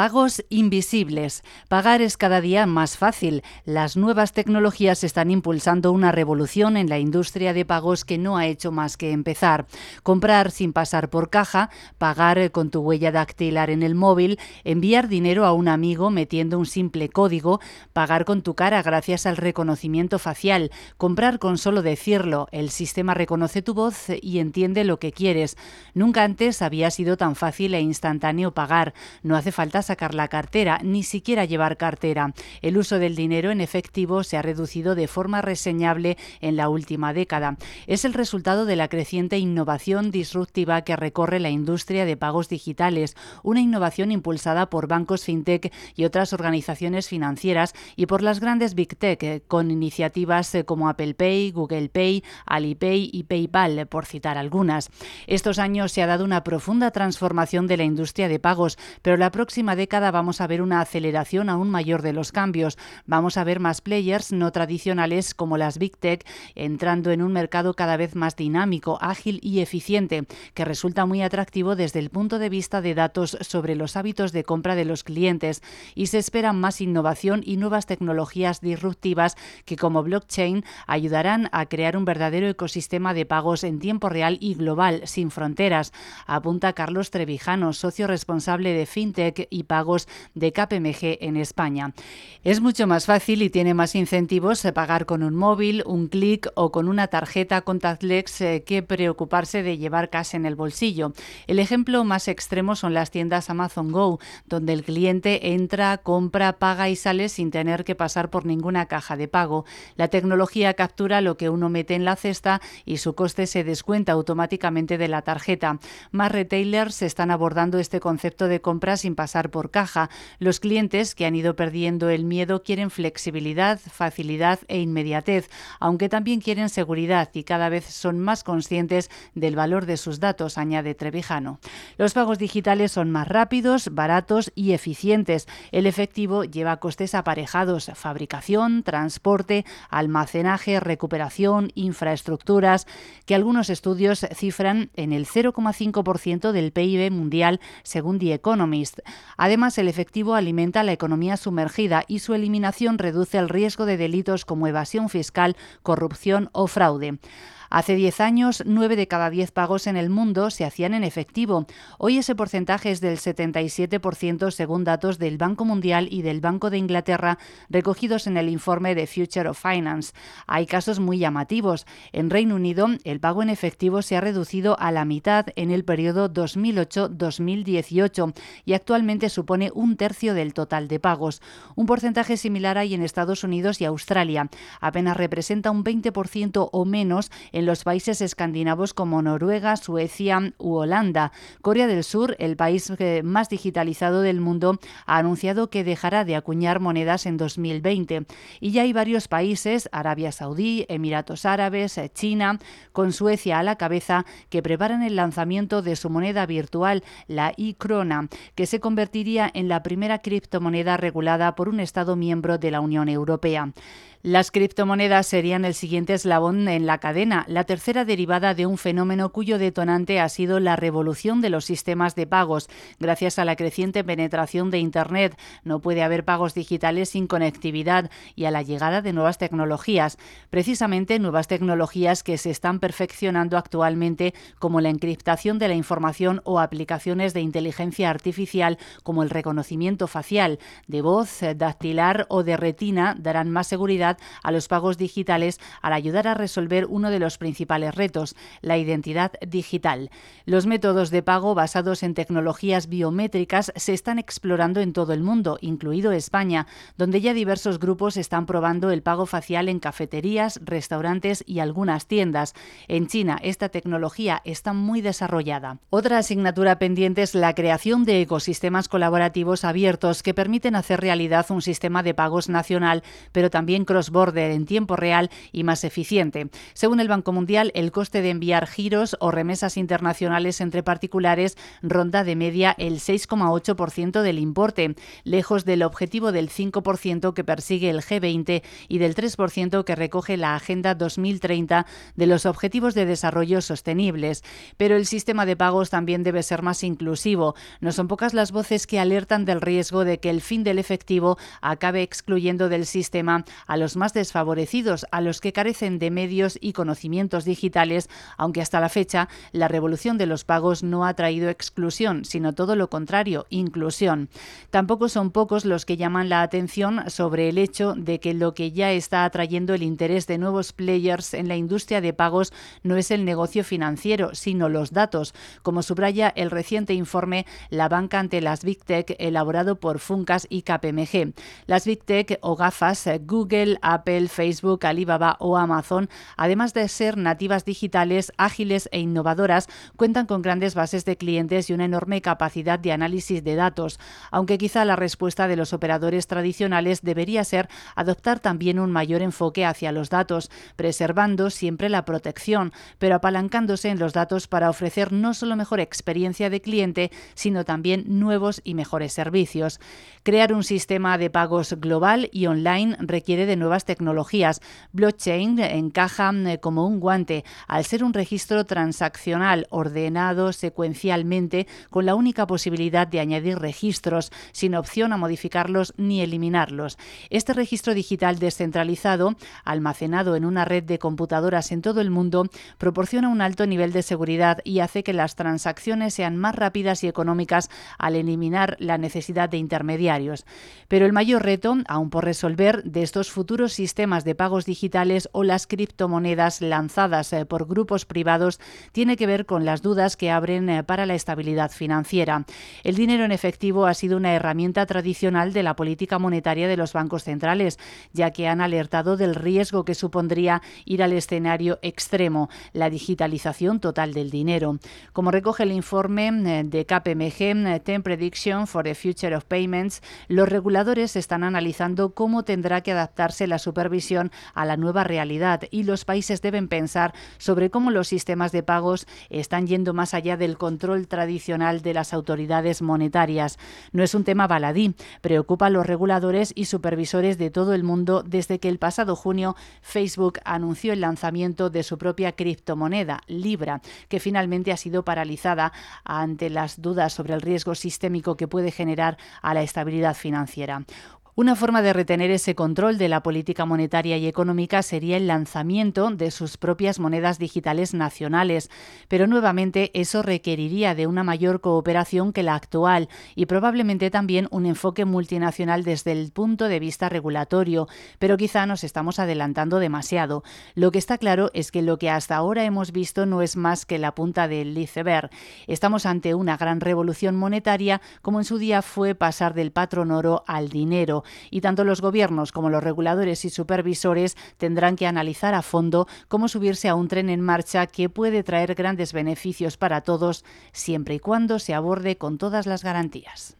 Pagos invisibles. Pagar es cada día más fácil. Las nuevas tecnologías están impulsando una revolución en la industria de pagos que no ha hecho más que empezar. Comprar sin pasar por caja, pagar con tu huella dactilar en el móvil, enviar dinero a un amigo metiendo un simple código, pagar con tu cara gracias al reconocimiento facial, comprar con solo decirlo, el sistema reconoce tu voz y entiende lo que quieres. Nunca antes había sido tan fácil e instantáneo pagar. No hace falta sacar la cartera, ni siquiera llevar cartera. El uso del dinero en efectivo se ha reducido de forma reseñable en la última década. Es el resultado de la creciente innovación disruptiva que recorre la industria de pagos digitales, una innovación impulsada por bancos fintech y otras organizaciones financieras y por las grandes big tech, eh, con iniciativas eh, como Apple Pay, Google Pay, Alipay y PayPal, por citar algunas. Estos años se ha dado una profunda transformación de la industria de pagos, pero la próxima década vamos a ver una aceleración aún mayor de los cambios. Vamos a ver más players no tradicionales como las Big Tech entrando en un mercado cada vez más dinámico, ágil y eficiente, que resulta muy atractivo desde el punto de vista de datos sobre los hábitos de compra de los clientes y se esperan más innovación y nuevas tecnologías disruptivas que como blockchain ayudarán a crear un verdadero ecosistema de pagos en tiempo real y global, sin fronteras, apunta Carlos Trevijano, socio responsable de FinTech y pagos de KPMG en España. Es mucho más fácil y tiene más incentivos pagar con un móvil, un clic o con una tarjeta contactless eh, que preocuparse de llevar cash en el bolsillo. El ejemplo más extremo son las tiendas Amazon Go, donde el cliente entra, compra, paga y sale sin tener que pasar por ninguna caja de pago. La tecnología captura lo que uno mete en la cesta y su coste se descuenta automáticamente de la tarjeta. Más retailers están abordando este concepto de compra sin pasar por caja. Los clientes que han ido perdiendo el miedo quieren flexibilidad, facilidad e inmediatez, aunque también quieren seguridad y cada vez son más conscientes del valor de sus datos, añade Trevijano. Los pagos digitales son más rápidos, baratos y eficientes. El efectivo lleva costes aparejados, fabricación, transporte, almacenaje, recuperación, infraestructuras, que algunos estudios cifran en el 0,5% del PIB mundial, según The Economist. Además, el efectivo alimenta la economía sumergida y su eliminación reduce el riesgo de delitos como evasión fiscal, corrupción o fraude. Hace 10 años, 9 de cada 10 pagos en el mundo se hacían en efectivo. Hoy ese porcentaje es del 77% según datos del Banco Mundial y del Banco de Inglaterra recogidos en el informe de Future of Finance. Hay casos muy llamativos. En Reino Unido, el pago en efectivo se ha reducido a la mitad en el periodo 2008-2018 y actualmente supone un tercio del total de pagos. Un porcentaje similar hay en Estados Unidos y Australia. Apenas representa un 20% o menos en los países escandinavos como Noruega, Suecia u Holanda. Corea del Sur, el país eh, más digitalizado del mundo, ha anunciado que dejará de acuñar monedas en 2020. Y ya hay varios países, Arabia Saudí, Emiratos Árabes, eh, China, con Suecia a la cabeza, que preparan el lanzamiento de su moneda virtual, la e-krona, que se convertiría en la primera criptomoneda regulada por un Estado miembro de la Unión Europea. Las criptomonedas serían el siguiente eslabón en la cadena, la tercera derivada de un fenómeno cuyo detonante ha sido la revolución de los sistemas de pagos. Gracias a la creciente penetración de Internet, no puede haber pagos digitales sin conectividad y a la llegada de nuevas tecnologías. Precisamente nuevas tecnologías que se están perfeccionando actualmente, como la encriptación de la información o aplicaciones de inteligencia artificial como el reconocimiento facial, de voz, dactilar o de retina, darán más seguridad a los pagos digitales al ayudar a resolver uno de los principales retos, la identidad digital. Los métodos de pago basados en tecnologías biométricas se están explorando en todo el mundo, incluido España, donde ya diversos grupos están probando el pago facial en cafeterías, restaurantes y algunas tiendas. En China, esta tecnología está muy desarrollada. Otra asignatura pendiente es la creación de ecosistemas colaborativos abiertos que permiten hacer realidad un sistema de pagos nacional, pero también cross cross-border en tiempo real y más eficiente. Según el Banco Mundial, el coste de enviar giros o remesas internacionales entre particulares ronda de media el 6,8% del importe, lejos del objetivo del 5% que persigue el G20 y del 3% que recoge la Agenda 2030 de los Objetivos de Desarrollo Sostenibles. Pero el sistema de pagos también debe ser más inclusivo. No son pocas las voces que alertan del riesgo de que el fin del efectivo acabe excluyendo del sistema a los más desfavorecidos, a los que carecen de medios y conocimientos digitales, aunque hasta la fecha la revolución de los pagos no ha traído exclusión, sino todo lo contrario, inclusión. Tampoco son pocos los que llaman la atención sobre el hecho de que lo que ya está atrayendo el interés de nuevos players en la industria de pagos no es el negocio financiero, sino los datos, como subraya el reciente informe La banca ante las Big Tech elaborado por Funcas y KPMG. Las Big Tech o gafas Google, Apple, Facebook, Alibaba o Amazon, además de ser nativas digitales, ágiles e innovadoras, cuentan con grandes bases de clientes y una enorme capacidad de análisis de datos, aunque quizá la respuesta de los operadores tradicionales debería ser adoptar también un mayor enfoque hacia los datos, preservando siempre la protección, pero apalancándose en los datos para ofrecer no solo mejor experiencia de cliente, sino también nuevos y mejores servicios. Crear un sistema de pagos global y online requiere de tecnologías. Blockchain encaja eh, como un guante al ser un registro transaccional ordenado secuencialmente con la única posibilidad de añadir registros sin opción a modificarlos ni eliminarlos. Este registro digital descentralizado, almacenado en una red de computadoras en todo el mundo, proporciona un alto nivel de seguridad y hace que las transacciones sean más rápidas y económicas al eliminar la necesidad de intermediarios. Pero el mayor reto, aún por resolver, de estos futuros sistemas de pagos digitales o las criptomonedas lanzadas eh, por grupos privados tiene que ver con las dudas que abren eh, para la estabilidad financiera. El dinero en efectivo ha sido una herramienta tradicional de la política monetaria de los bancos centrales, ya que han alertado del riesgo que supondría ir al escenario extremo, la digitalización total del dinero. Como recoge el informe eh, de KPMG, Ten Prediction for the Future of Payments, los reguladores están analizando cómo tendrá que la supervisión a la nueva realidad y los países deben pensar sobre cómo los sistemas de pagos están yendo más allá del control tradicional de las autoridades monetarias. No es un tema baladí, preocupa a los reguladores y supervisores de todo el mundo desde que el pasado junio Facebook anunció el lanzamiento de su propia criptomoneda, Libra, que finalmente ha sido paralizada ante las dudas sobre el riesgo sistémico que puede generar a la estabilidad financiera. Una forma de retener ese control de la política monetaria y económica sería el lanzamiento de sus propias monedas digitales nacionales, pero nuevamente eso requeriría de una mayor cooperación que la actual y probablemente también un enfoque multinacional desde el punto de vista regulatorio, pero quizá nos estamos adelantando demasiado. Lo que está claro es que lo que hasta ahora hemos visto no es más que la punta del iceberg. Estamos ante una gran revolución monetaria como en su día fue pasar del patrón oro al dinero y tanto los gobiernos como los reguladores y supervisores tendrán que analizar a fondo cómo subirse a un tren en marcha que puede traer grandes beneficios para todos siempre y cuando se aborde con todas las garantías.